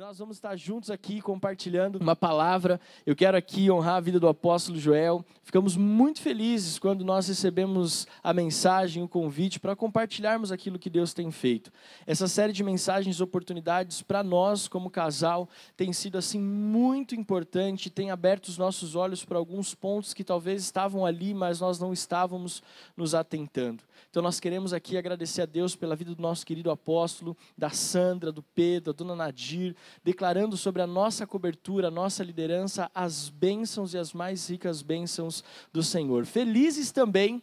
nós vamos estar juntos aqui compartilhando uma palavra. Eu quero aqui honrar a vida do apóstolo Joel. Ficamos muito felizes quando nós recebemos a mensagem, o convite para compartilharmos aquilo que Deus tem feito. Essa série de mensagens, oportunidades para nós como casal tem sido assim muito importante, tem aberto os nossos olhos para alguns pontos que talvez estavam ali, mas nós não estávamos nos atentando. Então nós queremos aqui agradecer a Deus pela vida do nosso querido apóstolo, da Sandra, do Pedro, da dona Nadir, declarando sobre a nossa cobertura, a nossa liderança, as bênçãos e as mais ricas bênçãos do Senhor. Felizes também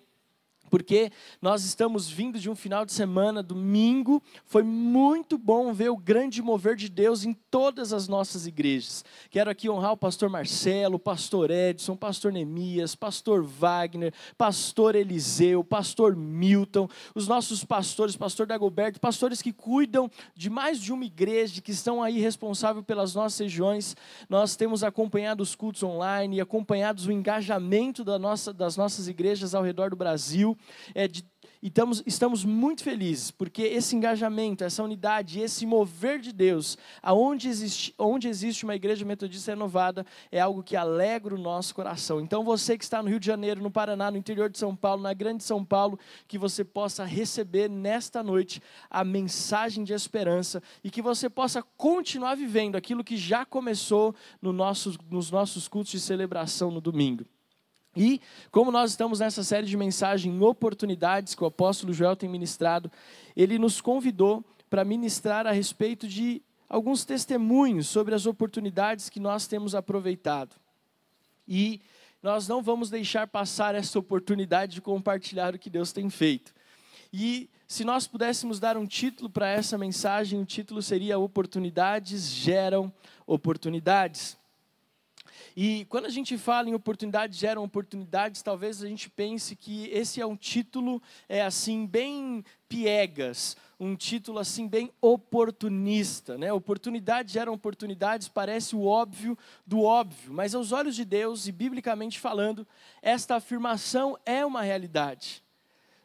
porque nós estamos vindo de um final de semana, domingo, foi muito bom ver o grande mover de Deus em todas as nossas igrejas. Quero aqui honrar o pastor Marcelo, o pastor Edson, o pastor Neemias, pastor Wagner, pastor Eliseu, pastor Milton, os nossos pastores, pastor Dagoberto, pastores que cuidam de mais de uma igreja, que estão aí responsáveis pelas nossas regiões. Nós temos acompanhado os cultos online e acompanhado o engajamento da nossa, das nossas igrejas ao redor do Brasil é, de, e estamos, estamos muito felizes, porque esse engajamento, essa unidade, esse mover de Deus, aonde existe, onde existe uma igreja metodista renovada, é algo que alegra o nosso coração. Então, você que está no Rio de Janeiro, no Paraná, no interior de São Paulo, na Grande São Paulo, que você possa receber nesta noite a mensagem de esperança e que você possa continuar vivendo aquilo que já começou no nosso, nos nossos cultos de celebração no domingo. E, como nós estamos nessa série de mensagens, oportunidades que o apóstolo Joel tem ministrado, ele nos convidou para ministrar a respeito de alguns testemunhos sobre as oportunidades que nós temos aproveitado. E nós não vamos deixar passar essa oportunidade de compartilhar o que Deus tem feito. E se nós pudéssemos dar um título para essa mensagem, o título seria Oportunidades geram oportunidades. E quando a gente fala em oportunidades geram oportunidades, talvez a gente pense que esse é um título é assim bem piegas, um título assim bem oportunista, né? Oportunidades geram oportunidades, parece o óbvio do óbvio, mas aos olhos de Deus e biblicamente falando, esta afirmação é uma realidade.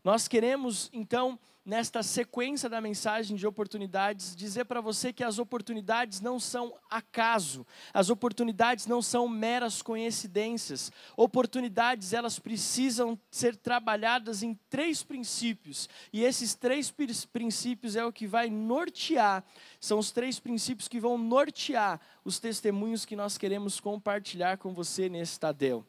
Nós queremos então nesta sequência da mensagem de oportunidades, dizer para você que as oportunidades não são acaso, as oportunidades não são meras coincidências. Oportunidades, elas precisam ser trabalhadas em três princípios, e esses três princípios é o que vai nortear, são os três princípios que vão nortear os testemunhos que nós queremos compartilhar com você nesse Tadel.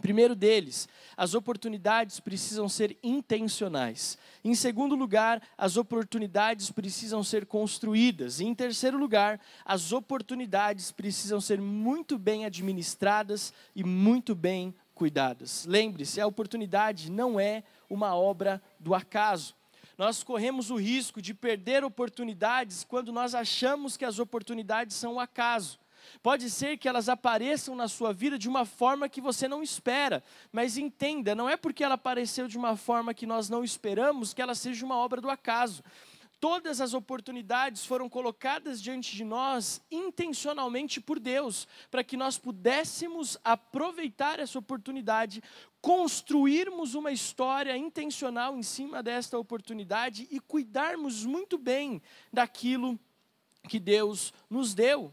Primeiro deles, as oportunidades precisam ser intencionais. Em segundo lugar, as oportunidades precisam ser construídas. E em terceiro lugar, as oportunidades precisam ser muito bem administradas e muito bem cuidadas. Lembre-se, a oportunidade não é uma obra do acaso. Nós corremos o risco de perder oportunidades quando nós achamos que as oportunidades são o acaso. Pode ser que elas apareçam na sua vida de uma forma que você não espera, mas entenda, não é porque ela apareceu de uma forma que nós não esperamos que ela seja uma obra do acaso. Todas as oportunidades foram colocadas diante de nós intencionalmente por Deus, para que nós pudéssemos aproveitar essa oportunidade, construirmos uma história intencional em cima desta oportunidade e cuidarmos muito bem daquilo que Deus nos deu.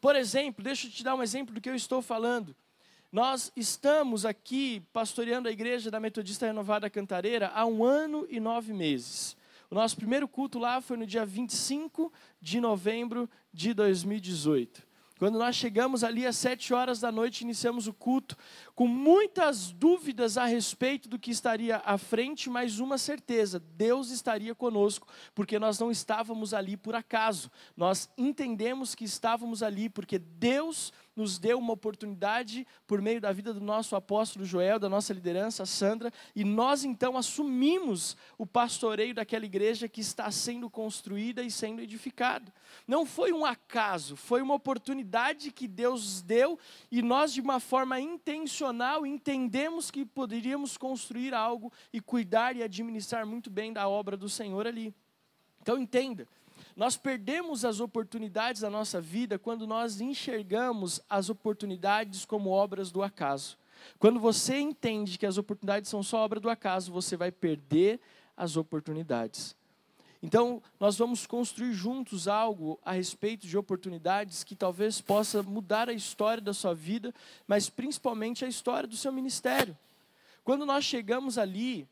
Por exemplo, deixa eu te dar um exemplo do que eu estou falando. Nós estamos aqui pastoreando a igreja da Metodista Renovada Cantareira há um ano e nove meses. O nosso primeiro culto lá foi no dia 25 de novembro de 2018. Quando nós chegamos ali às sete horas da noite, iniciamos o culto, com muitas dúvidas a respeito do que estaria à frente, mas uma certeza: Deus estaria conosco, porque nós não estávamos ali por acaso. Nós entendemos que estávamos ali porque Deus nos deu uma oportunidade por meio da vida do nosso apóstolo Joel, da nossa liderança, Sandra, e nós então assumimos o pastoreio daquela igreja que está sendo construída e sendo edificada. Não foi um acaso, foi uma oportunidade que Deus deu e nós, de uma forma intencional, entendemos que poderíamos construir algo e cuidar e administrar muito bem da obra do Senhor ali. Então entenda, nós perdemos as oportunidades da nossa vida quando nós enxergamos as oportunidades como obras do acaso. Quando você entende que as oportunidades são só obra do acaso, você vai perder as oportunidades. Então, nós vamos construir juntos algo a respeito de oportunidades que talvez possa mudar a história da sua vida, mas principalmente a história do seu ministério. Quando nós chegamos ali,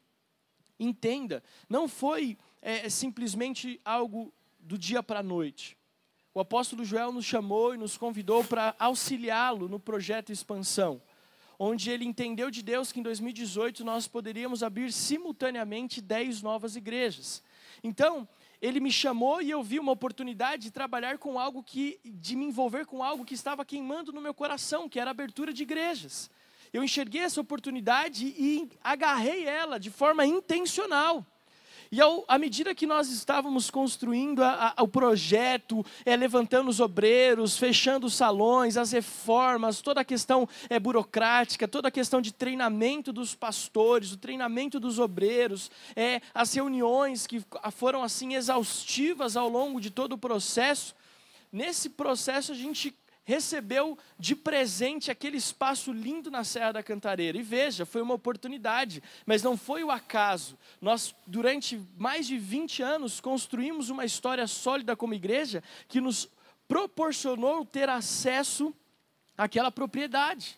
entenda, não foi é, simplesmente algo do dia para a noite. O apóstolo Joel nos chamou e nos convidou para auxiliá-lo no projeto Expansão, onde ele entendeu de Deus que em 2018 nós poderíamos abrir simultaneamente 10 novas igrejas. Então, ele me chamou e eu vi uma oportunidade de trabalhar com algo que, de me envolver com algo que estava queimando no meu coração, que era a abertura de igrejas. Eu enxerguei essa oportunidade e agarrei ela de forma intencional. E ao, à medida que nós estávamos construindo a, a, o projeto, é, levantando os obreiros, fechando os salões, as reformas, toda a questão é, burocrática, toda a questão de treinamento dos pastores, o treinamento dos obreiros, é, as reuniões que foram assim exaustivas ao longo de todo o processo, nesse processo a gente recebeu de presente aquele espaço lindo na Serra da Cantareira. E veja, foi uma oportunidade, mas não foi o acaso. Nós, durante mais de 20 anos, construímos uma história sólida como igreja que nos proporcionou ter acesso àquela propriedade.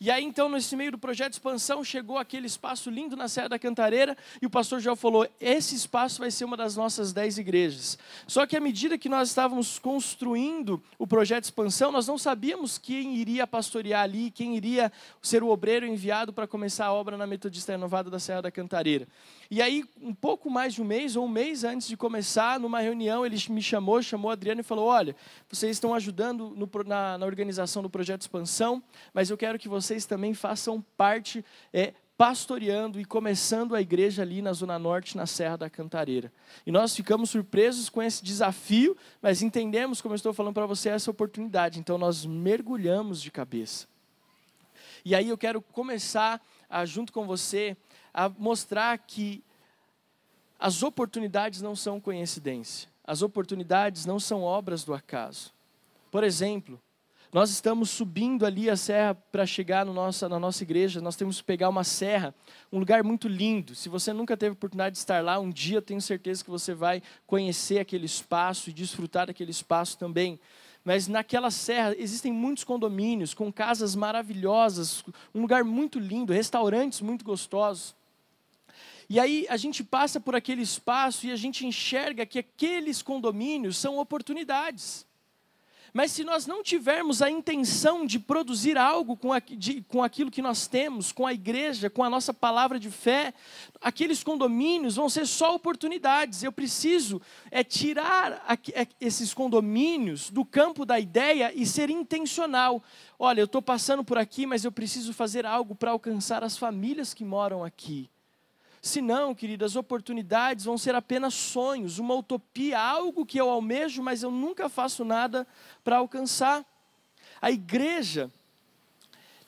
E aí, então, nesse meio do projeto de expansão, chegou aquele espaço lindo na Serra da Cantareira, e o pastor Joel falou: esse espaço vai ser uma das nossas dez igrejas. Só que à medida que nós estávamos construindo o projeto de expansão, nós não sabíamos quem iria pastorear ali, quem iria ser o obreiro enviado para começar a obra na Metodista Renovada da Serra da Cantareira. E aí, um pouco mais de um mês, ou um mês antes de começar, numa reunião, ele me chamou, chamou a Adriano e falou: Olha, vocês estão ajudando no, na, na, organização do projeto de expansão, mas eu quero que vocês também façam parte, é, pastoreando e começando a igreja ali na Zona Norte, na Serra da Cantareira. E nós ficamos surpresos com esse desafio, mas entendemos, como eu estou falando para você, essa oportunidade. Então nós mergulhamos de cabeça. E aí eu quero começar, a, junto com você, a mostrar que as oportunidades não são coincidência, as oportunidades não são obras do acaso. Por exemplo, nós estamos subindo ali a serra para chegar no nossa, na nossa igreja, nós temos que pegar uma serra, um lugar muito lindo. Se você nunca teve oportunidade de estar lá, um dia eu tenho certeza que você vai conhecer aquele espaço e desfrutar daquele espaço também. Mas naquela serra existem muitos condomínios com casas maravilhosas, um lugar muito lindo, restaurantes muito gostosos. E aí a gente passa por aquele espaço e a gente enxerga que aqueles condomínios são oportunidades. Mas se nós não tivermos a intenção de produzir algo com, a, de, com aquilo que nós temos, com a igreja, com a nossa palavra de fé, aqueles condomínios vão ser só oportunidades. Eu preciso é tirar a, é, esses condomínios do campo da ideia e ser intencional. Olha, eu estou passando por aqui, mas eu preciso fazer algo para alcançar as famílias que moram aqui. Se não, queridas, oportunidades vão ser apenas sonhos, uma utopia, algo que eu almejo, mas eu nunca faço nada para alcançar. A igreja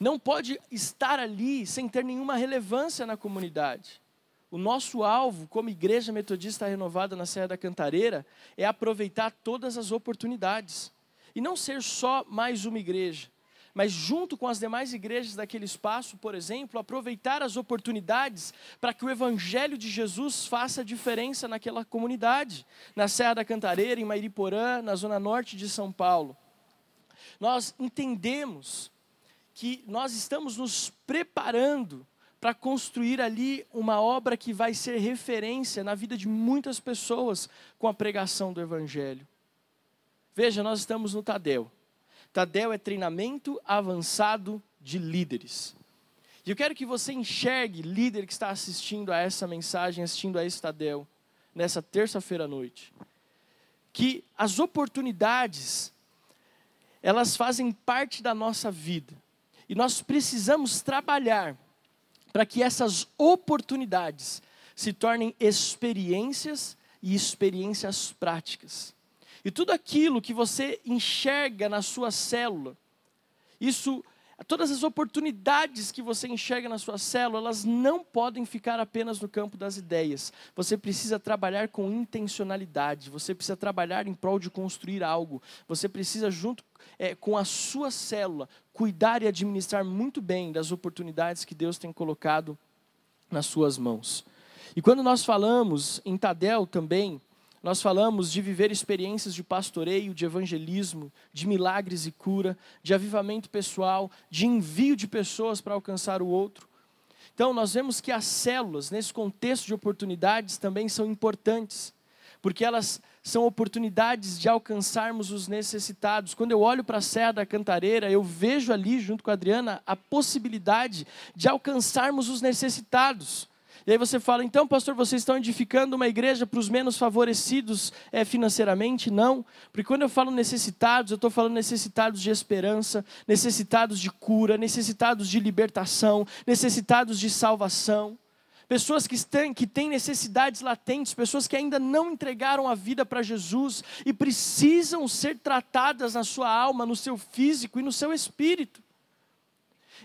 não pode estar ali sem ter nenhuma relevância na comunidade. O nosso alvo, como igreja metodista renovada na Serra da Cantareira, é aproveitar todas as oportunidades. E não ser só mais uma igreja, mas junto com as demais igrejas daquele espaço, por exemplo, aproveitar as oportunidades para que o evangelho de Jesus faça diferença naquela comunidade, na Serra da Cantareira, em Mairiporã, na zona norte de São Paulo. Nós entendemos que nós estamos nos preparando para construir ali uma obra que vai ser referência na vida de muitas pessoas com a pregação do Evangelho. Veja, nós estamos no Tadel. Tadel é treinamento avançado de líderes. E eu quero que você enxergue, líder que está assistindo a essa mensagem, assistindo a esse nessa terça-feira à noite, que as oportunidades, elas fazem parte da nossa vida. E nós precisamos trabalhar para que essas oportunidades se tornem experiências e experiências práticas. E tudo aquilo que você enxerga na sua célula, isso, todas as oportunidades que você enxerga na sua célula, elas não podem ficar apenas no campo das ideias. Você precisa trabalhar com intencionalidade, você precisa trabalhar em prol de construir algo. Você precisa, junto é, com a sua célula, cuidar e administrar muito bem das oportunidades que Deus tem colocado nas suas mãos. E quando nós falamos em Tadel também, nós falamos de viver experiências de pastoreio, de evangelismo, de milagres e cura, de avivamento pessoal, de envio de pessoas para alcançar o outro. Então, nós vemos que as células, nesse contexto de oportunidades, também são importantes, porque elas são oportunidades de alcançarmos os necessitados. Quando eu olho para a Serra da Cantareira, eu vejo ali, junto com a Adriana, a possibilidade de alcançarmos os necessitados. E aí você fala, então, pastor, vocês estão edificando uma igreja para os menos favorecidos é, financeiramente? Não, porque quando eu falo necessitados, eu estou falando necessitados de esperança, necessitados de cura, necessitados de libertação, necessitados de salvação. Pessoas que têm, que têm necessidades latentes, pessoas que ainda não entregaram a vida para Jesus e precisam ser tratadas na sua alma, no seu físico e no seu espírito.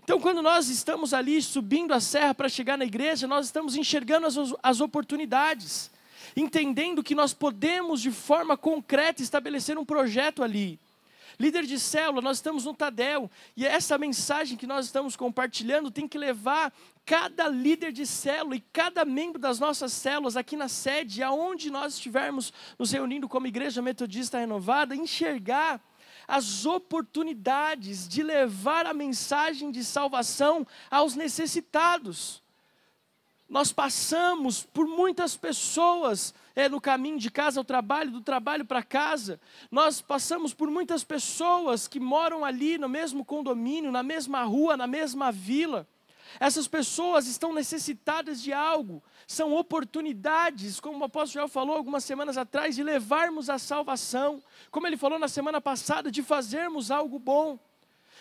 Então, quando nós estamos ali subindo a serra para chegar na igreja, nós estamos enxergando as, as oportunidades, entendendo que nós podemos, de forma concreta, estabelecer um projeto ali. Líder de célula, nós estamos no Tadel, e essa mensagem que nós estamos compartilhando tem que levar cada líder de célula e cada membro das nossas células aqui na sede, aonde nós estivermos nos reunindo como igreja metodista renovada, enxergar as oportunidades de levar a mensagem de salvação aos necessitados. Nós passamos por muitas pessoas é, no caminho de casa ao trabalho, do trabalho para casa. Nós passamos por muitas pessoas que moram ali no mesmo condomínio, na mesma rua, na mesma vila. Essas pessoas estão necessitadas de algo, são oportunidades, como o apóstolo Joel falou algumas semanas atrás, de levarmos a salvação, como ele falou na semana passada, de fazermos algo bom.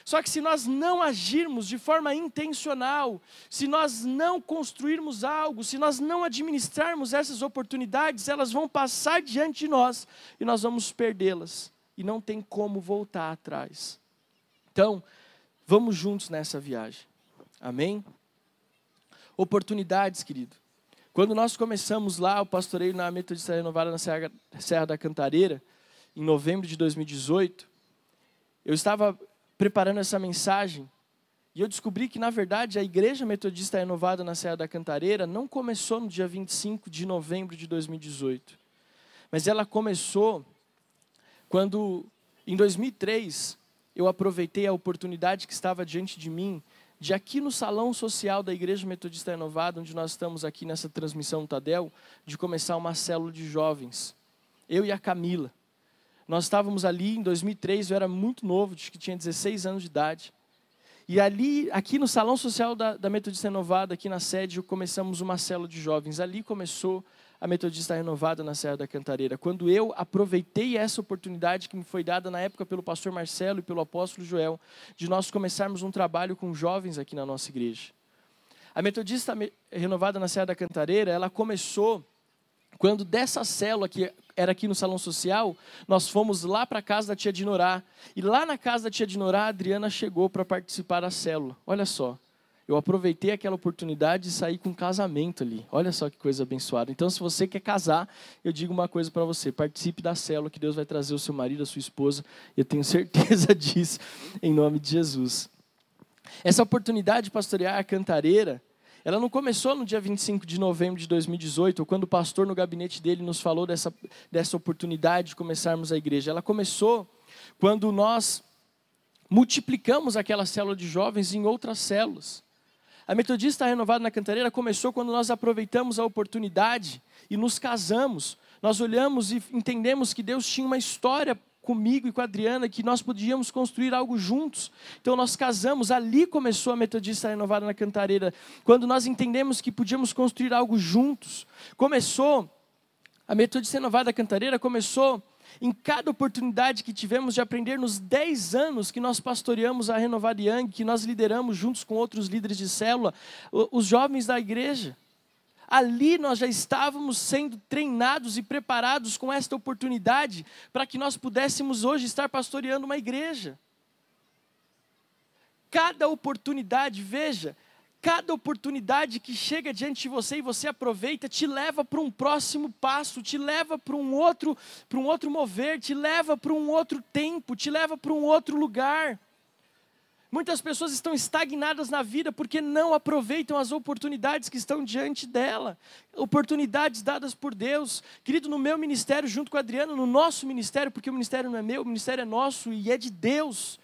Só que se nós não agirmos de forma intencional, se nós não construirmos algo, se nós não administrarmos essas oportunidades, elas vão passar diante de nós e nós vamos perdê-las. E não tem como voltar atrás. Então, vamos juntos nessa viagem. Amém? Oportunidades, querido. Quando nós começamos lá o pastoreio na Metodista Renovada na Serra, Serra da Cantareira, em novembro de 2018, eu estava preparando essa mensagem e eu descobri que, na verdade, a Igreja Metodista Renovada na Serra da Cantareira não começou no dia 25 de novembro de 2018, mas ela começou quando, em 2003, eu aproveitei a oportunidade que estava diante de mim de aqui no salão social da Igreja Metodista Renovada, onde nós estamos aqui nessa transmissão Tadel, de começar uma célula de jovens. Eu e a Camila. Nós estávamos ali em 2003, eu era muito novo, acho que tinha 16 anos de idade. E ali, aqui no salão social da, da Metodista Renovada, aqui na sede, começamos uma célula de jovens. Ali começou a Metodista Renovada na Serra da Cantareira. Quando eu aproveitei essa oportunidade que me foi dada na época pelo pastor Marcelo e pelo apóstolo Joel, de nós começarmos um trabalho com jovens aqui na nossa igreja. A Metodista Renovada na Serra da Cantareira, ela começou quando dessa célula que era aqui no salão social, nós fomos lá para a casa da tia Dinorá. E lá na casa da tia Dinorá, a Adriana chegou para participar da célula. Olha só eu aproveitei aquela oportunidade de sair com um casamento ali. Olha só que coisa abençoada. Então, se você quer casar, eu digo uma coisa para você: participe da célula que Deus vai trazer o seu marido, a sua esposa. Eu tenho certeza disso, em nome de Jesus. Essa oportunidade de pastorear a cantareira, ela não começou no dia 25 de novembro de 2018, ou quando o pastor no gabinete dele nos falou dessa, dessa oportunidade de começarmos a igreja. Ela começou quando nós multiplicamos aquela célula de jovens em outras células. A Metodista Renovada na Cantareira começou quando nós aproveitamos a oportunidade e nos casamos. Nós olhamos e entendemos que Deus tinha uma história comigo e com a Adriana que nós podíamos construir algo juntos. Então nós casamos, ali começou a Metodista Renovada na Cantareira, quando nós entendemos que podíamos construir algo juntos. Começou a Metodista Renovada na Cantareira começou em cada oportunidade que tivemos de aprender nos 10 anos que nós pastoreamos a Renovada Young, que nós lideramos juntos com outros líderes de célula, os jovens da igreja. Ali nós já estávamos sendo treinados e preparados com esta oportunidade para que nós pudéssemos hoje estar pastoreando uma igreja. Cada oportunidade, veja, Cada oportunidade que chega diante de você e você aproveita, te leva para um próximo passo, te leva para um outro, para um outro mover, te leva para um outro tempo, te leva para um outro lugar. Muitas pessoas estão estagnadas na vida porque não aproveitam as oportunidades que estão diante dela, oportunidades dadas por Deus. Querido, no meu ministério, junto com Adriano, no nosso ministério, porque o ministério não é meu, o ministério é nosso e é de Deus.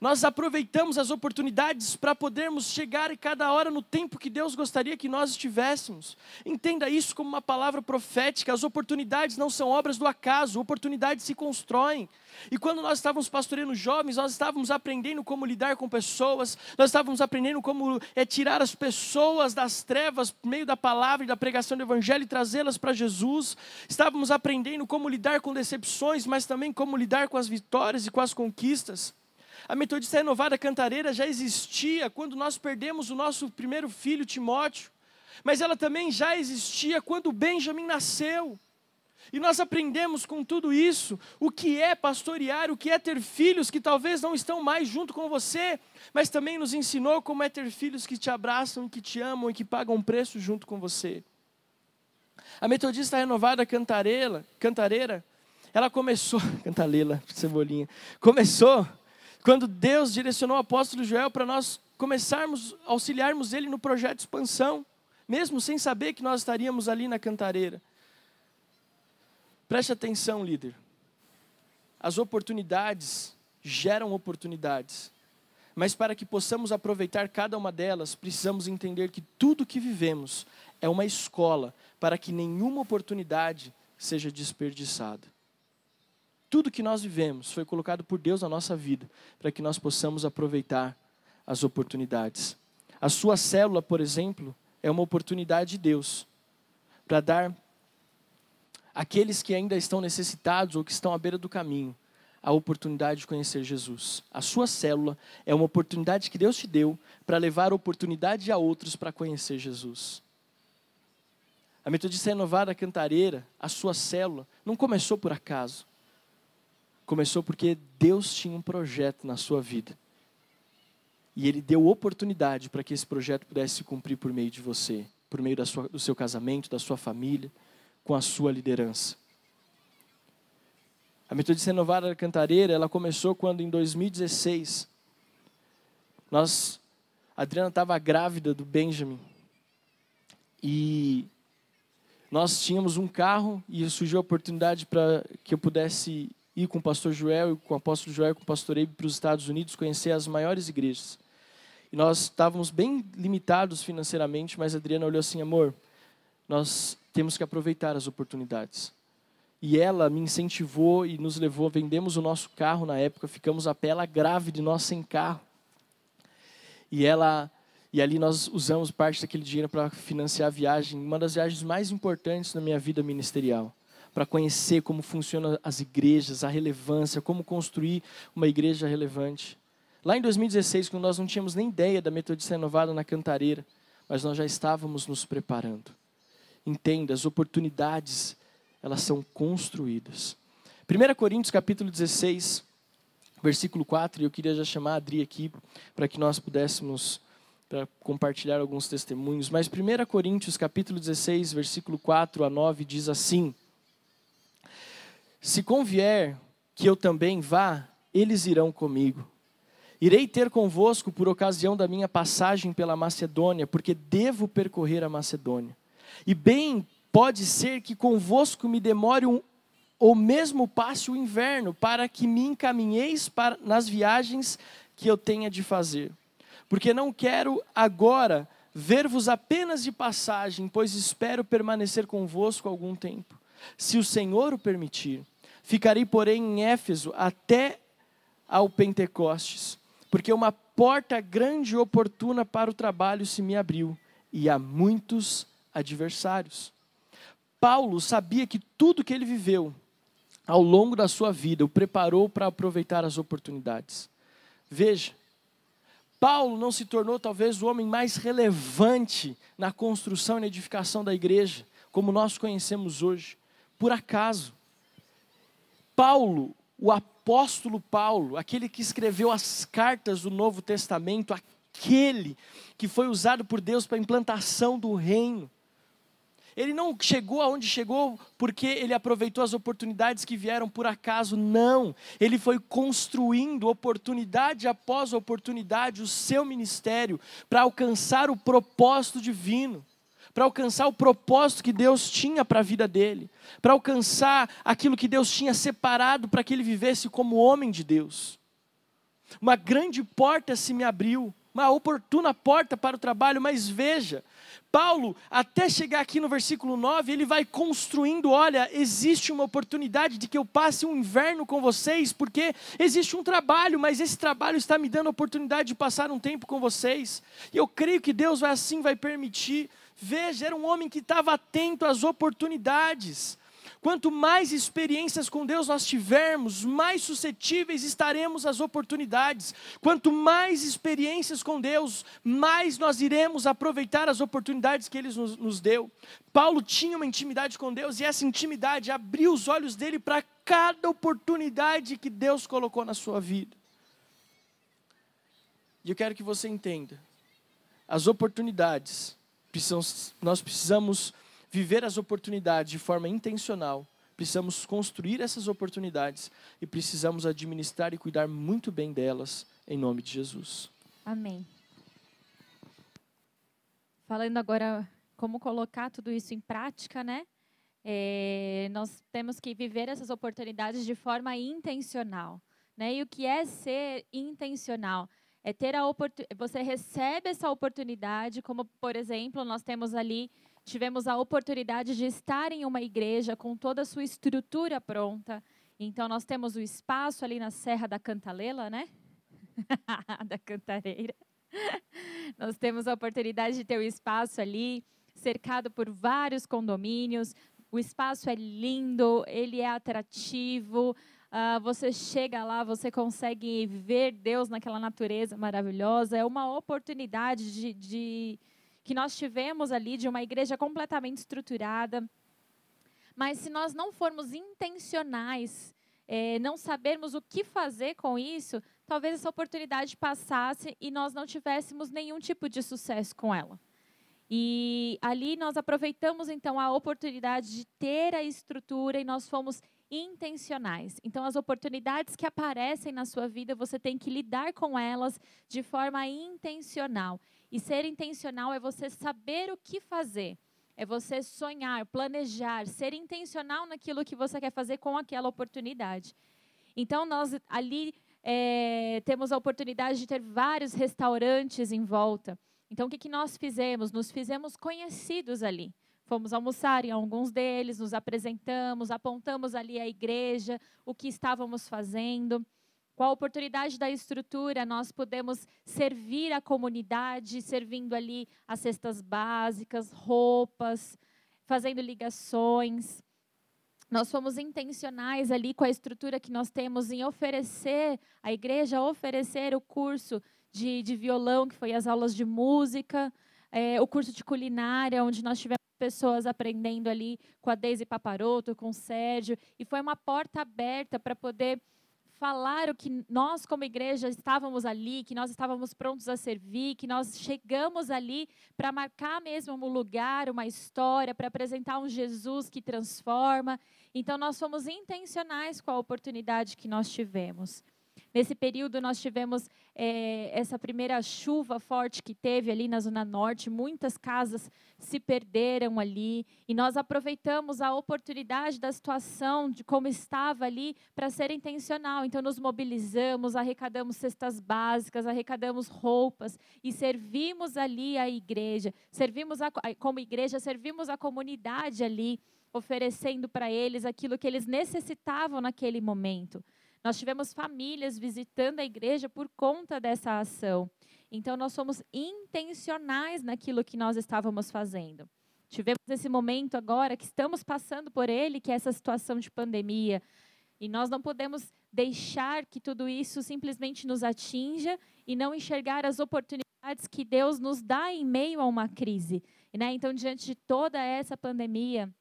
Nós aproveitamos as oportunidades para podermos chegar em cada hora no tempo que Deus gostaria que nós estivéssemos. Entenda isso como uma palavra profética. As oportunidades não são obras do acaso, oportunidades se constroem. E quando nós estávamos pastoreando jovens, nós estávamos aprendendo como lidar com pessoas, nós estávamos aprendendo como é tirar as pessoas das trevas por meio da palavra e da pregação do evangelho e trazê-las para Jesus. Estávamos aprendendo como lidar com decepções, mas também como lidar com as vitórias e com as conquistas. A Metodista Renovada Cantareira já existia quando nós perdemos o nosso primeiro filho, Timóteo. Mas ela também já existia quando Benjamin nasceu. E nós aprendemos com tudo isso o que é pastorear, o que é ter filhos que talvez não estão mais junto com você, mas também nos ensinou como é ter filhos que te abraçam, que te amam e que pagam preço junto com você. A Metodista Renovada Cantareira, Cantareira ela começou, Cantalela, cebolinha, começou quando Deus direcionou o apóstolo Joel para nós começarmos, auxiliarmos ele no projeto de expansão, mesmo sem saber que nós estaríamos ali na cantareira. Preste atenção, líder. As oportunidades geram oportunidades. Mas para que possamos aproveitar cada uma delas, precisamos entender que tudo que vivemos é uma escola para que nenhuma oportunidade seja desperdiçada. Tudo que nós vivemos foi colocado por Deus na nossa vida para que nós possamos aproveitar as oportunidades. A sua célula, por exemplo, é uma oportunidade de Deus para dar àqueles que ainda estão necessitados ou que estão à beira do caminho a oportunidade de conhecer Jesus. A sua célula é uma oportunidade que Deus te deu para levar a oportunidade a outros para conhecer Jesus. A Metodista Renovada Cantareira, a sua célula, não começou por acaso. Começou porque Deus tinha um projeto na sua vida. E Ele deu oportunidade para que esse projeto pudesse se cumprir por meio de você, por meio sua, do seu casamento, da sua família, com a sua liderança. A Metodista Renovada da Cantareira, ela começou quando em 2016, nós, a Adriana estava grávida do Benjamin. E nós tínhamos um carro e surgiu a oportunidade para que eu pudesse ir com o pastor Joel, com o apóstolo Joel, com o pastor para os Estados Unidos, conhecer as maiores igrejas. E nós estávamos bem limitados financeiramente, mas a Adriana olhou assim, amor, nós temos que aproveitar as oportunidades. E ela me incentivou e nos levou, vendemos o nosso carro na época, ficamos a pé, ela grávida, nós sem carro. E ela e ali nós usamos parte daquele dinheiro para financiar a viagem, uma das viagens mais importantes na minha vida ministerial para conhecer como funcionam as igrejas, a relevância, como construir uma igreja relevante. Lá em 2016, quando nós não tínhamos nem ideia da Metodista Renovada na Cantareira, mas nós já estávamos nos preparando. Entenda, as oportunidades, elas são construídas. 1 Coríntios capítulo 16, versículo 4, e eu queria já chamar a Adri aqui para que nós pudéssemos para compartilhar alguns testemunhos, mas 1 Coríntios capítulo 16, versículo 4 a 9 diz assim: se convier que eu também vá, eles irão comigo. Irei ter convosco por ocasião da minha passagem pela Macedônia, porque devo percorrer a Macedônia. E bem pode ser que convosco me demore um, ou mesmo passe o inverno, para que me encaminheis para, nas viagens que eu tenha de fazer. Porque não quero agora ver-vos apenas de passagem, pois espero permanecer convosco algum tempo se o Senhor o permitir. Ficarei, porém, em Éfeso até ao Pentecostes, porque uma porta grande e oportuna para o trabalho se me abriu, e há muitos adversários. Paulo sabia que tudo que ele viveu ao longo da sua vida o preparou para aproveitar as oportunidades. Veja, Paulo não se tornou talvez o homem mais relevante na construção e na edificação da igreja, como nós conhecemos hoje por acaso. Paulo, o apóstolo Paulo, aquele que escreveu as cartas do Novo Testamento, aquele que foi usado por Deus para a implantação do reino, Ele não chegou aonde chegou porque ele aproveitou as oportunidades que vieram por acaso, não. Ele foi construindo oportunidade após oportunidade o seu ministério para alcançar o propósito divino para alcançar o propósito que Deus tinha para a vida dele, para alcançar aquilo que Deus tinha separado para que ele vivesse como homem de Deus. Uma grande porta se me abriu, uma oportuna porta para o trabalho, mas veja, Paulo, até chegar aqui no versículo 9, ele vai construindo: olha, existe uma oportunidade de que eu passe um inverno com vocês, porque existe um trabalho, mas esse trabalho está me dando a oportunidade de passar um tempo com vocês. E eu creio que Deus vai assim vai permitir. Veja, era um homem que estava atento às oportunidades. Quanto mais experiências com Deus nós tivermos, mais suscetíveis estaremos às oportunidades. Quanto mais experiências com Deus, mais nós iremos aproveitar as oportunidades que Ele nos, nos deu. Paulo tinha uma intimidade com Deus e essa intimidade abriu os olhos dele para cada oportunidade que Deus colocou na sua vida. E eu quero que você entenda: as oportunidades precisamos, nós precisamos viver as oportunidades de forma intencional, precisamos construir essas oportunidades e precisamos administrar e cuidar muito bem delas, em nome de Jesus. Amém. Falando agora como colocar tudo isso em prática, né? É, nós temos que viver essas oportunidades de forma intencional. Né? E o que é ser intencional? É ter a você recebe essa oportunidade, como por exemplo, nós temos ali tivemos a oportunidade de estar em uma igreja com toda a sua estrutura pronta. Então nós temos o espaço ali na Serra da Cantalela, né? da Cantareira. nós temos a oportunidade de ter o espaço ali cercado por vários condomínios. O espaço é lindo, ele é atrativo. Uh, você chega lá, você consegue ver Deus naquela natureza maravilhosa. É uma oportunidade de, de, que nós tivemos ali de uma igreja completamente estruturada. Mas se nós não formos intencionais, é, não sabermos o que fazer com isso, talvez essa oportunidade passasse e nós não tivéssemos nenhum tipo de sucesso com ela. E ali nós aproveitamos então a oportunidade de ter a estrutura e nós fomos intencionais. Então, as oportunidades que aparecem na sua vida, você tem que lidar com elas de forma intencional. E ser intencional é você saber o que fazer. É você sonhar, planejar, ser intencional naquilo que você quer fazer com aquela oportunidade. Então, nós ali é, temos a oportunidade de ter vários restaurantes em volta. Então, o que, que nós fizemos? Nos fizemos conhecidos ali. Fomos almoçar em alguns deles, nos apresentamos, apontamos ali a igreja, o que estávamos fazendo. Com a oportunidade da estrutura, nós pudemos servir a comunidade, servindo ali as cestas básicas, roupas, fazendo ligações. Nós fomos intencionais ali com a estrutura que nós temos em oferecer, a igreja oferecer o curso de, de violão, que foi as aulas de música, é, o curso de culinária, onde nós tivemos pessoas aprendendo ali com a Deise Paparoto, com o Sérgio, e foi uma porta aberta para poder falar o que nós, como igreja, estávamos ali, que nós estávamos prontos a servir, que nós chegamos ali para marcar mesmo um lugar, uma história, para apresentar um Jesus que transforma. Então, nós fomos intencionais com a oportunidade que nós tivemos. Nesse período, nós tivemos é, essa primeira chuva forte que teve ali na Zona Norte, muitas casas se perderam ali, e nós aproveitamos a oportunidade da situação, de como estava ali, para ser intencional. Então, nos mobilizamos, arrecadamos cestas básicas, arrecadamos roupas e servimos ali a igreja. Servimos a, como igreja, servimos a comunidade ali, oferecendo para eles aquilo que eles necessitavam naquele momento. Nós tivemos famílias visitando a igreja por conta dessa ação. Então, nós somos intencionais naquilo que nós estávamos fazendo. Tivemos esse momento agora que estamos passando por ele, que é essa situação de pandemia. E nós não podemos deixar que tudo isso simplesmente nos atinja e não enxergar as oportunidades que Deus nos dá em meio a uma crise. Né? Então, diante de toda essa pandemia,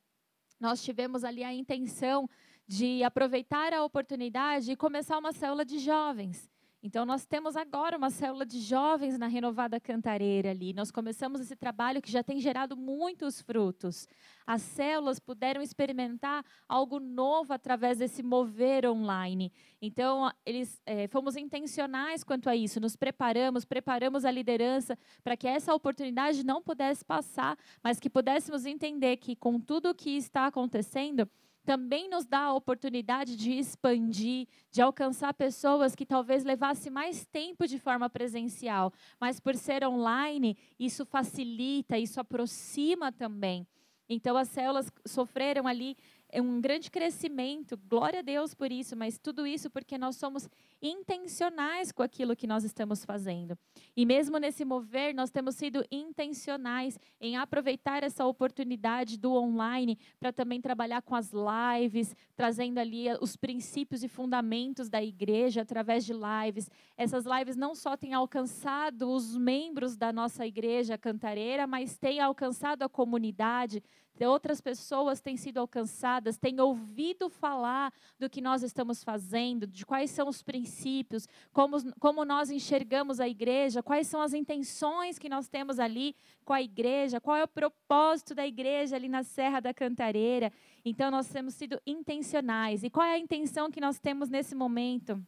nós tivemos ali a intenção de aproveitar a oportunidade e começar uma célula de jovens. Então, nós temos agora uma célula de jovens na Renovada Cantareira ali. Nós começamos esse trabalho que já tem gerado muitos frutos. As células puderam experimentar algo novo através desse mover online. Então, eles é, fomos intencionais quanto a isso, nos preparamos, preparamos a liderança para que essa oportunidade não pudesse passar, mas que pudéssemos entender que, com tudo o que está acontecendo, também nos dá a oportunidade de expandir, de alcançar pessoas que talvez levasse mais tempo de forma presencial, mas por ser online, isso facilita, isso aproxima também. Então as células sofreram ali um grande crescimento, glória a Deus por isso, mas tudo isso porque nós somos intencionais com aquilo que nós estamos fazendo. E mesmo nesse mover, nós temos sido intencionais em aproveitar essa oportunidade do online para também trabalhar com as lives, trazendo ali eh, os princípios e fundamentos da igreja através de lives. Essas lives não só têm alcançado os membros da nossa igreja cantareira, mas têm alcançado a comunidade, outras pessoas têm sido alcançadas, têm ouvido falar do que nós estamos fazendo, de quais são os princípios, como, como nós enxergamos a igreja, quais são as intenções que nós temos ali com a igreja, qual é o propósito da igreja ali na Serra da Cantareira. Então, nós temos sido intencionais. E qual é a intenção que nós temos nesse momento?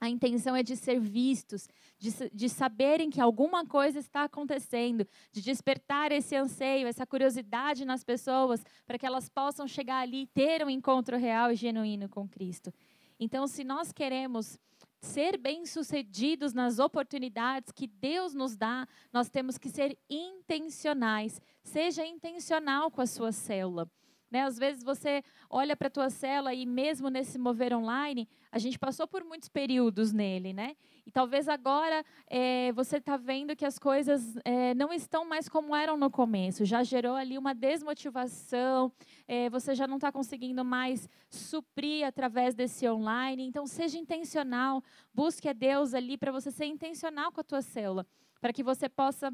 A intenção é de ser vistos, de, de saberem que alguma coisa está acontecendo, de despertar esse anseio, essa curiosidade nas pessoas, para que elas possam chegar ali e ter um encontro real e genuíno com Cristo. Então, se nós queremos ser bem-sucedidos nas oportunidades que Deus nos dá, nós temos que ser intencionais. Seja intencional com a sua célula. Né? Às vezes você olha para a tua célula e mesmo nesse mover online, a gente passou por muitos períodos nele, né? E talvez agora é, você está vendo que as coisas é, não estão mais como eram no começo. Já gerou ali uma desmotivação, é, você já não está conseguindo mais suprir através desse online. Então, seja intencional, busque a Deus ali para você ser intencional com a tua célula, para que você possa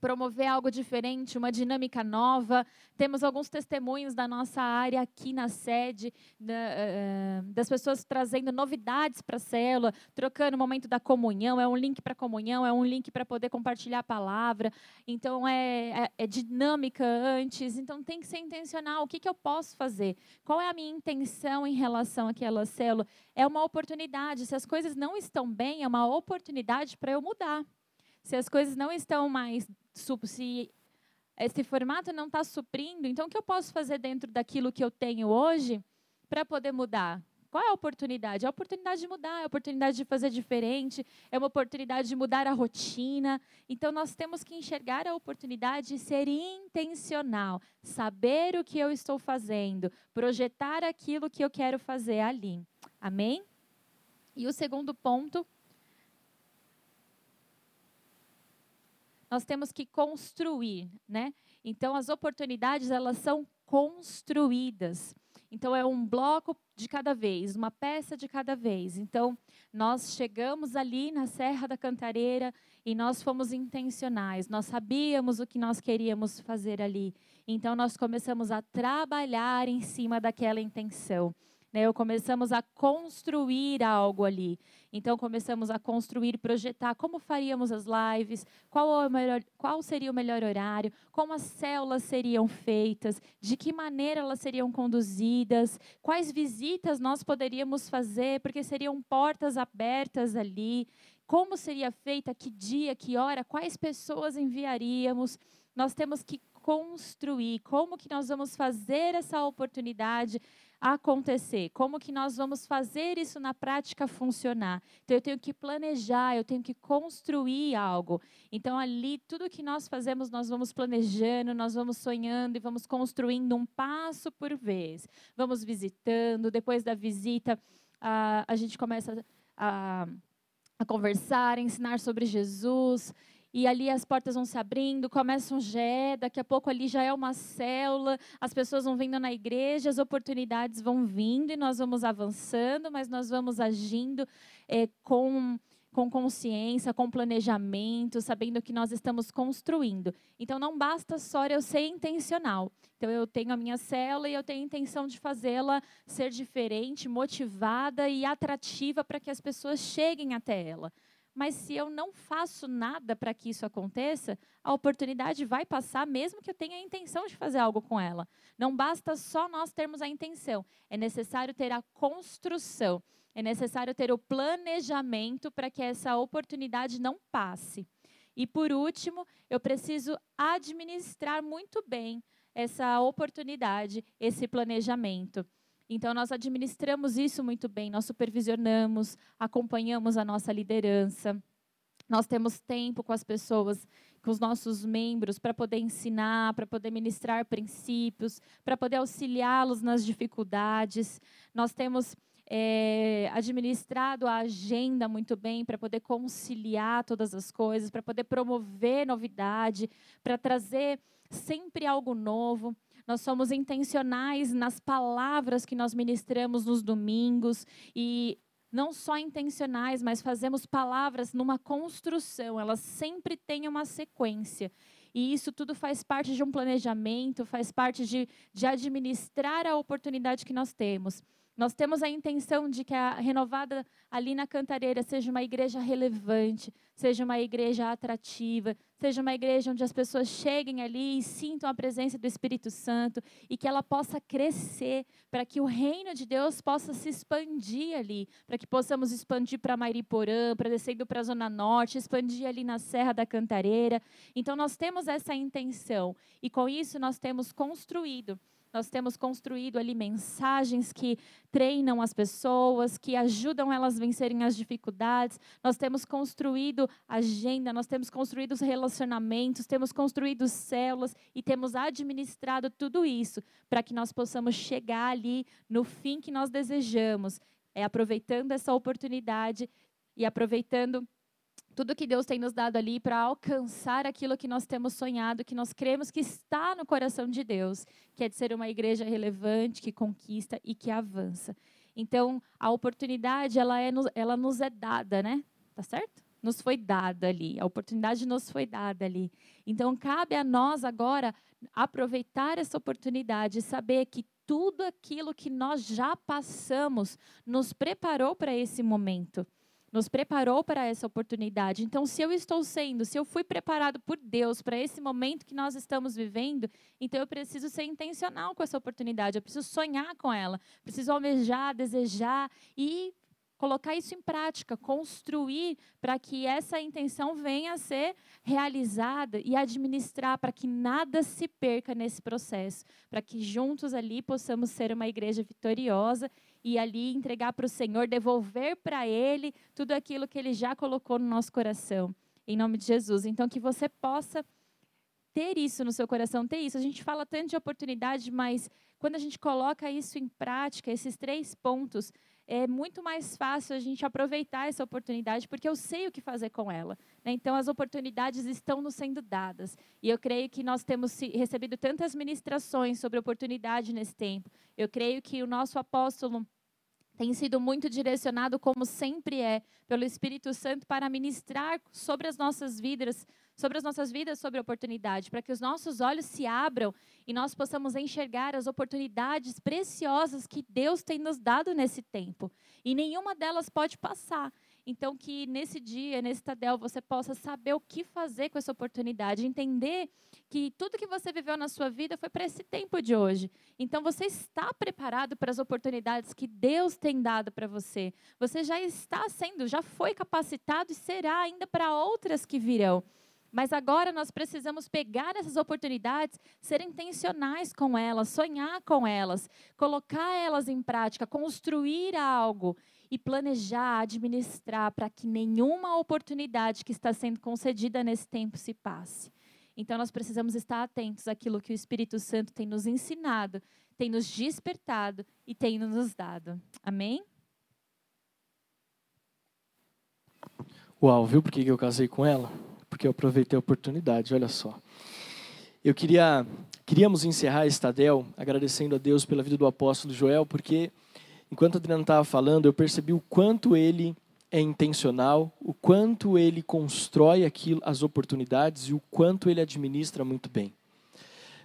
promover algo diferente, uma dinâmica nova. Temos alguns testemunhos da nossa área aqui na sede, da, uh, das pessoas trazendo novidades para a célula, trocando o momento da comunhão. É um link para comunhão, é um link para poder compartilhar a palavra. Então, é, é, é, dinâmica antes. Então, tem que ser intencional. O que, que eu posso fazer? Qual é a minha intenção em relação àquela célula? É uma oportunidade. Se as coisas não estão bem, é uma oportunidade para eu mudar. Se as coisas não estão mais se esse formato não está suprindo, então o que eu posso fazer dentro daquilo que eu tenho hoje para poder mudar? Qual é a oportunidade? É a oportunidade de mudar, é a oportunidade de fazer diferente, é uma oportunidade de mudar a rotina. Então, nós temos que enxergar a oportunidade de ser intencional, saber o que eu estou fazendo, projetar aquilo que eu quero fazer ali. Amém? E o segundo ponto nós temos que construir, né? Então as oportunidades elas são construídas. Então é um bloco de cada vez, uma peça de cada vez. Então nós chegamos ali na Serra da Cantareira e nós fomos intencionais. Nós sabíamos o que nós queríamos fazer ali. Então nós começamos a trabalhar em cima daquela intenção. Né? Começamos a construir algo ali. Então, começamos a construir, projetar como faríamos as lives, qual, melhor, qual seria o melhor horário, como as células seriam feitas, de que maneira elas seriam conduzidas, quais visitas nós poderíamos fazer, porque seriam portas abertas ali, como seria feita, que dia, que hora, quais pessoas enviaríamos. Nós temos que construir, como que nós vamos fazer essa oportunidade acontecer? Como que nós vamos fazer isso na prática funcionar? Então eu tenho que planejar, eu tenho que construir algo. Então ali tudo que nós fazemos, nós vamos planejando, nós vamos sonhando e vamos construindo um passo por vez. Vamos visitando, depois da visita a, a gente começa a, a conversar, a ensinar sobre Jesus e ali as portas vão se abrindo, começa um GE, daqui a pouco ali já é uma célula, as pessoas vão vindo na igreja, as oportunidades vão vindo e nós vamos avançando, mas nós vamos agindo é, com com consciência, com planejamento, sabendo que nós estamos construindo. Então não basta só eu ser intencional. Então eu tenho a minha célula e eu tenho a intenção de fazê-la ser diferente, motivada e atrativa para que as pessoas cheguem até ela. Mas se eu não faço nada para que isso aconteça, a oportunidade vai passar, mesmo que eu tenha a intenção de fazer algo com ela. Não basta só nós termos a intenção, é necessário ter a construção. É necessário ter o planejamento para que essa oportunidade não passe. E por último, eu preciso administrar muito bem essa oportunidade, esse planejamento. Então, nós administramos isso muito bem, nós supervisionamos, acompanhamos a nossa liderança. Nós temos tempo com as pessoas, com os nossos membros, para poder ensinar, para poder ministrar princípios, para poder auxiliá-los nas dificuldades. Nós temos é, administrado a agenda muito bem para poder conciliar todas as coisas, para poder promover novidade, para trazer sempre algo novo. Nós somos intencionais nas palavras que nós ministramos nos domingos e não só intencionais, mas fazemos palavras numa construção, elas sempre têm uma sequência. E isso tudo faz parte de um planejamento, faz parte de, de administrar a oportunidade que nós temos. Nós temos a intenção de que a renovada ali na Cantareira seja uma igreja relevante, seja uma igreja atrativa, seja uma igreja onde as pessoas cheguem ali e sintam a presença do Espírito Santo e que ela possa crescer, para que o reino de Deus possa se expandir ali, para que possamos expandir para Mairiporã, para descendo para a Zona Norte, expandir ali na Serra da Cantareira. Então nós temos essa intenção e com isso nós temos construído nós temos construído ali mensagens que treinam as pessoas, que ajudam elas a vencerem as dificuldades. Nós temos construído agenda, nós temos construído relacionamentos, temos construído células e temos administrado tudo isso para que nós possamos chegar ali no fim que nós desejamos. É aproveitando essa oportunidade e aproveitando tudo que Deus tem nos dado ali para alcançar aquilo que nós temos sonhado, que nós cremos que está no coração de Deus, que é de ser uma igreja relevante, que conquista e que avança. Então, a oportunidade, ela, é, ela nos é dada, né? Tá certo? Nos foi dada ali. A oportunidade nos foi dada ali. Então, cabe a nós agora aproveitar essa oportunidade e saber que tudo aquilo que nós já passamos nos preparou para esse momento nos preparou para essa oportunidade. Então, se eu estou sendo, se eu fui preparado por Deus para esse momento que nós estamos vivendo, então eu preciso ser intencional com essa oportunidade, eu preciso sonhar com ela, preciso almejar, desejar e colocar isso em prática, construir para que essa intenção venha a ser realizada e administrar para que nada se perca nesse processo, para que juntos ali possamos ser uma igreja vitoriosa e ali entregar para o Senhor, devolver para Ele tudo aquilo que Ele já colocou no nosso coração, em nome de Jesus. Então, que você possa ter isso no seu coração, ter isso. A gente fala tanto de oportunidade, mas quando a gente coloca isso em prática, esses três pontos, é muito mais fácil a gente aproveitar essa oportunidade, porque eu sei o que fazer com ela. Né? Então, as oportunidades estão nos sendo dadas. E eu creio que nós temos recebido tantas ministrações sobre oportunidade nesse tempo. Eu creio que o nosso apóstolo tem sido muito direcionado, como sempre é, pelo Espírito Santo para ministrar sobre as nossas vidas, sobre as nossas vidas, sobre a oportunidade, para que os nossos olhos se abram e nós possamos enxergar as oportunidades preciosas que Deus tem nos dado nesse tempo. E nenhuma delas pode passar. Então, que nesse dia, nesse Tadel, você possa saber o que fazer com essa oportunidade, entender que tudo que você viveu na sua vida foi para esse tempo de hoje. Então, você está preparado para as oportunidades que Deus tem dado para você. Você já está sendo, já foi capacitado e será ainda para outras que virão. Mas agora nós precisamos pegar essas oportunidades, ser intencionais com elas, sonhar com elas, colocar elas em prática, construir algo e planejar, administrar para que nenhuma oportunidade que está sendo concedida nesse tempo se passe. Então nós precisamos estar atentos àquilo que o Espírito Santo tem nos ensinado, tem nos despertado e tem nos dado. Amém? Uau, viu por que eu casei com ela? porque eu aproveitei a oportunidade, olha só. Eu queria, queríamos encerrar esse Tadel agradecendo a Deus pela vida do apóstolo Joel, porque enquanto o Adriano estava falando, eu percebi o quanto ele é intencional, o quanto ele constrói aquilo, as oportunidades e o quanto ele administra muito bem.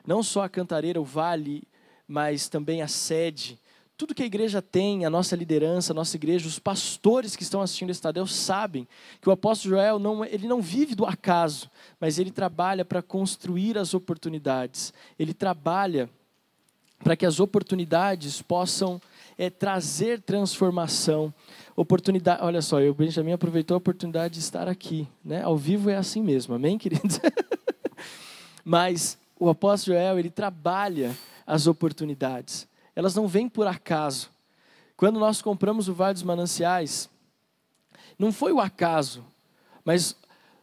Não só a cantareira, o vale, mas também a sede, tudo que a igreja tem, a nossa liderança, a nossa igreja, os pastores que estão assistindo esse Tadeu sabem que o apóstolo Joel não, ele não vive do acaso, mas ele trabalha para construir as oportunidades. Ele trabalha para que as oportunidades possam é, trazer transformação. Oportunidade, olha só, o Benjamin aproveitou a oportunidade de estar aqui, né? Ao vivo é assim mesmo, amém, queridos? Mas o apóstolo Joel ele trabalha as oportunidades elas não vêm por acaso. Quando nós compramos o Vale dos Mananciais, não foi o acaso, mas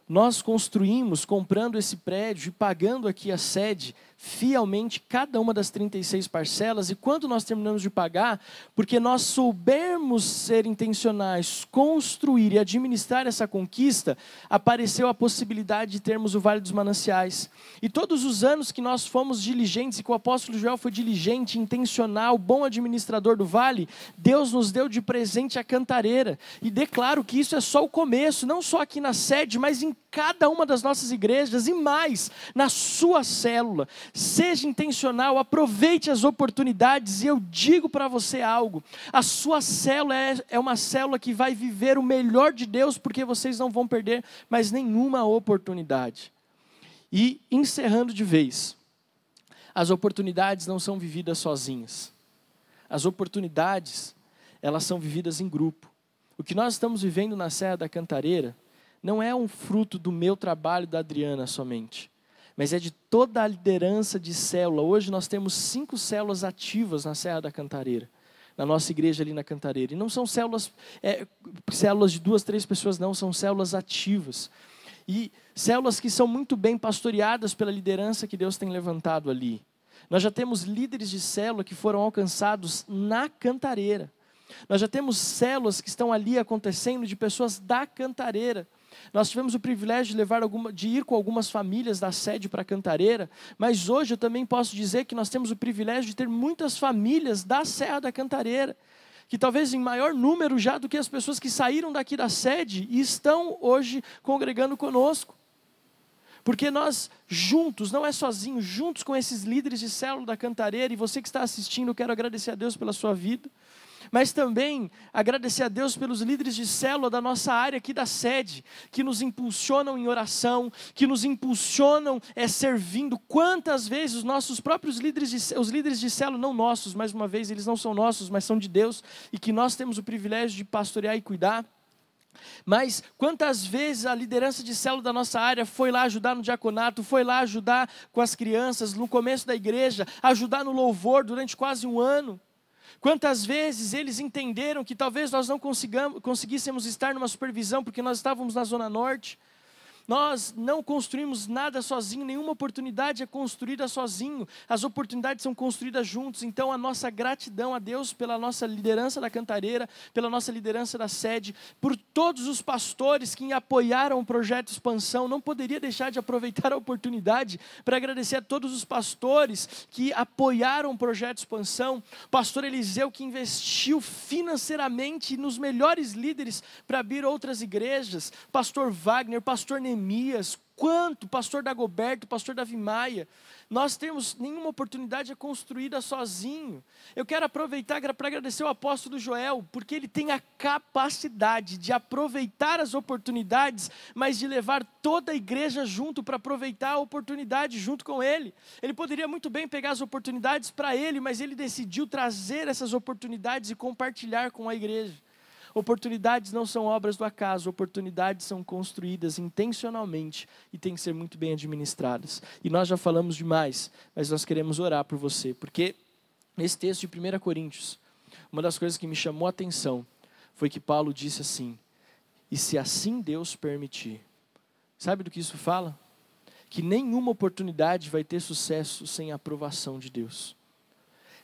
nós construímos, comprando esse prédio e pagando aqui a sede, fielmente cada uma das 36 parcelas, e quando nós terminamos de pagar, porque nós soubermos ser intencionais, construir e administrar essa conquista, apareceu a possibilidade de termos o Vale dos Mananciais. E todos os anos que nós fomos diligentes, e que o apóstolo Joel foi diligente, intencional, bom administrador do vale, Deus nos deu de presente a cantareira. E declaro que isso é só o começo, não só aqui na sede, mas em cada uma das nossas igrejas e mais, na sua célula. Seja intencional, aproveite as oportunidades e eu digo para você algo: a sua célula é, é uma célula que vai viver o melhor de Deus, porque vocês não vão perder mais nenhuma oportunidade. E encerrando de vez, as oportunidades não são vividas sozinhas. As oportunidades, elas são vividas em grupo. O que nós estamos vivendo na Serra da Cantareira não é um fruto do meu trabalho da Adriana somente, mas é de toda a liderança de célula. Hoje nós temos cinco células ativas na Serra da Cantareira, na nossa igreja ali na Cantareira. E não são células, é, células de duas, três pessoas, não, são células ativas. E células que são muito bem pastoreadas pela liderança que Deus tem levantado ali. Nós já temos líderes de célula que foram alcançados na Cantareira. Nós já temos células que estão ali acontecendo de pessoas da Cantareira. Nós tivemos o privilégio de levar alguma, de ir com algumas famílias da sede para Cantareira, mas hoje eu também posso dizer que nós temos o privilégio de ter muitas famílias da Serra da Cantareira, que talvez em maior número já do que as pessoas que saíram daqui da sede e estão hoje congregando conosco. Porque nós juntos, não é sozinho, juntos com esses líderes de célula da Cantareira, e você que está assistindo, eu quero agradecer a Deus pela sua vida mas também agradecer a Deus pelos líderes de célula da nossa área aqui da sede, que nos impulsionam em oração, que nos impulsionam é, servindo. Quantas vezes os nossos próprios líderes, de, os líderes de célula, não nossos, mais uma vez, eles não são nossos, mas são de Deus, e que nós temos o privilégio de pastorear e cuidar. Mas quantas vezes a liderança de célula da nossa área foi lá ajudar no diaconato, foi lá ajudar com as crianças no começo da igreja, ajudar no louvor durante quase um ano? Quantas vezes eles entenderam que talvez nós não conseguíssemos estar numa supervisão porque nós estávamos na Zona Norte, nós não construímos nada sozinho, nenhuma oportunidade é construída sozinho. As oportunidades são construídas juntos. Então, a nossa gratidão a Deus pela nossa liderança da cantareira, pela nossa liderança da sede, por todos os pastores que apoiaram o projeto Expansão. Não poderia deixar de aproveitar a oportunidade para agradecer a todos os pastores que apoiaram o projeto Expansão. Pastor Eliseu, que investiu financeiramente nos melhores líderes para abrir outras igrejas. Pastor Wagner, Pastor Neemias Neemias, quanto pastor Dagoberto, pastor Davi Maia, nós temos nenhuma oportunidade construída sozinho. Eu quero aproveitar para agradecer o apóstolo Joel, porque ele tem a capacidade de aproveitar as oportunidades, mas de levar toda a igreja junto para aproveitar a oportunidade junto com ele. Ele poderia muito bem pegar as oportunidades para ele, mas ele decidiu trazer essas oportunidades e compartilhar com a igreja. Oportunidades não são obras do acaso, oportunidades são construídas intencionalmente e têm que ser muito bem administradas. E nós já falamos demais, mas nós queremos orar por você, porque nesse texto de 1 Coríntios, uma das coisas que me chamou a atenção foi que Paulo disse assim: E se assim Deus permitir. Sabe do que isso fala? Que nenhuma oportunidade vai ter sucesso sem a aprovação de Deus.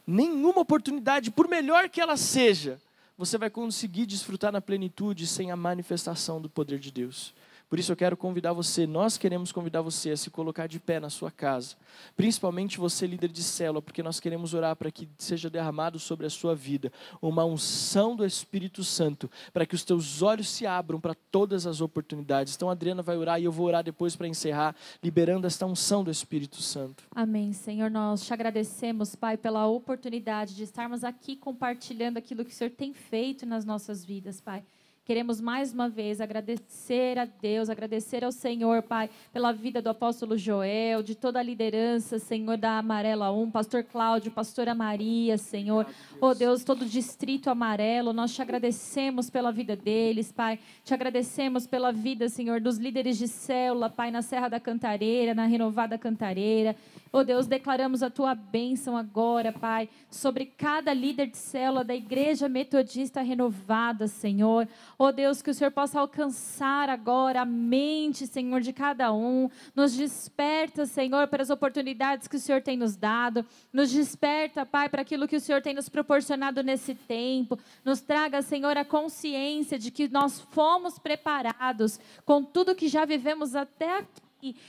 Nenhuma oportunidade, por melhor que ela seja, você vai conseguir desfrutar na plenitude sem a manifestação do poder de Deus. Por isso eu quero convidar você, nós queremos convidar você a se colocar de pé na sua casa. Principalmente você, líder de célula, porque nós queremos orar para que seja derramado sobre a sua vida uma unção do Espírito Santo, para que os teus olhos se abram para todas as oportunidades. Então a Adriana vai orar e eu vou orar depois para encerrar, liberando esta unção do Espírito Santo. Amém, Senhor. Nós te agradecemos, Pai, pela oportunidade de estarmos aqui compartilhando aquilo que o Senhor tem feito nas nossas vidas, Pai. Queremos mais uma vez agradecer a Deus, agradecer ao Senhor, Pai, pela vida do apóstolo Joel, de toda a liderança, Senhor, da Amarela 1, pastor Cláudio, pastora Maria, Senhor. Oh Deus, todo o distrito amarelo, nós te agradecemos pela vida deles, Pai. Te agradecemos pela vida, Senhor, dos líderes de célula, Pai, na Serra da Cantareira, na Renovada Cantareira. Oh Deus, declaramos a tua bênção agora, Pai, sobre cada líder de célula da Igreja Metodista Renovada, Senhor. Oh Deus, que o Senhor possa alcançar agora a mente, Senhor, de cada um. Nos desperta, Senhor, para as oportunidades que o Senhor tem nos dado. Nos desperta, Pai, para aquilo que o Senhor tem nos proporcionado nesse tempo. Nos traga, Senhor, a consciência de que nós fomos preparados com tudo que já vivemos até aqui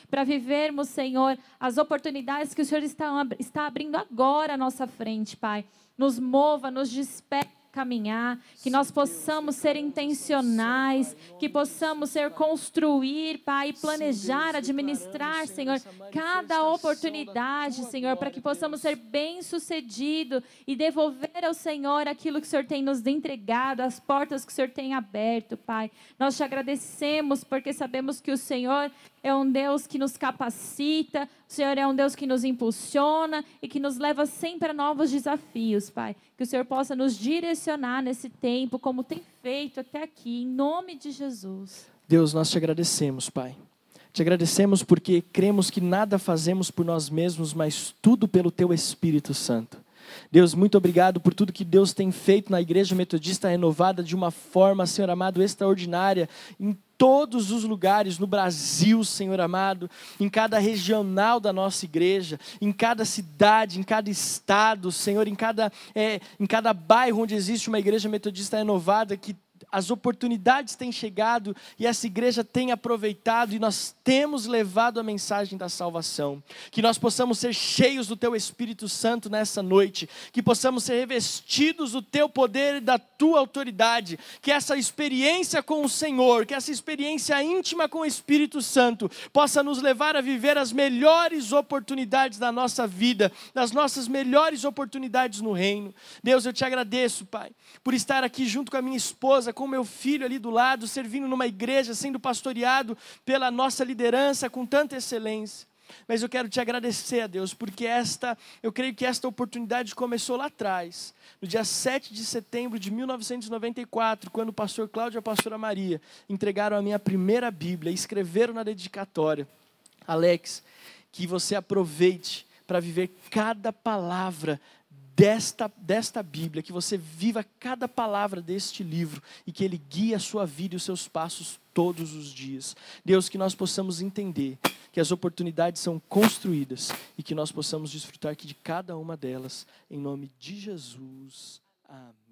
para vivermos, Senhor, as oportunidades que o Senhor está, está abrindo agora à nossa frente, Pai. Nos mova, nos desperta caminhar, que nós possamos ser intencionais, que possamos ser construir, Pai, planejar, administrar, Senhor, cada oportunidade, Senhor, para que possamos ser bem-sucedido e devolver ao Senhor aquilo que o Senhor tem nos entregado, as portas que o Senhor tem aberto, Pai. Nós te agradecemos porque sabemos que o Senhor é um Deus que nos capacita, o Senhor é um Deus que nos impulsiona e que nos leva sempre a novos desafios, Pai. Que o Senhor possa nos direcionar nesse tempo, como tem feito até aqui, em nome de Jesus. Deus, nós te agradecemos, Pai. Te agradecemos porque cremos que nada fazemos por nós mesmos, mas tudo pelo Teu Espírito Santo. Deus, muito obrigado por tudo que Deus tem feito na Igreja Metodista Renovada de uma forma, Senhor amado, extraordinária, em todos os lugares no Brasil, Senhor amado, em cada regional da nossa igreja, em cada cidade, em cada estado, Senhor, em cada, é, em cada bairro onde existe uma igreja metodista renovada que as oportunidades têm chegado e essa igreja tem aproveitado e nós temos levado a mensagem da salvação. Que nós possamos ser cheios do Teu Espírito Santo nessa noite, que possamos ser revestidos do Teu poder e da Tua autoridade, que essa experiência com o Senhor, que essa experiência íntima com o Espírito Santo possa nos levar a viver as melhores oportunidades da nossa vida, das nossas melhores oportunidades no reino. Deus, eu te agradeço, Pai, por estar aqui junto com a minha esposa com meu filho ali do lado, servindo numa igreja, sendo pastoreado pela nossa liderança com tanta excelência. Mas eu quero te agradecer a Deus, porque esta, eu creio que esta oportunidade começou lá atrás, no dia 7 de setembro de 1994, quando o pastor Cláudio e a pastora Maria entregaram a minha primeira Bíblia e escreveram na dedicatória: Alex, que você aproveite para viver cada palavra desta, desta Bíblia, que você viva cada palavra deste livro e que ele guie a sua vida e os seus passos todos os dias. Deus, que nós possamos entender que as oportunidades são construídas e que nós possamos desfrutar de cada uma delas, em nome de Jesus. Amém.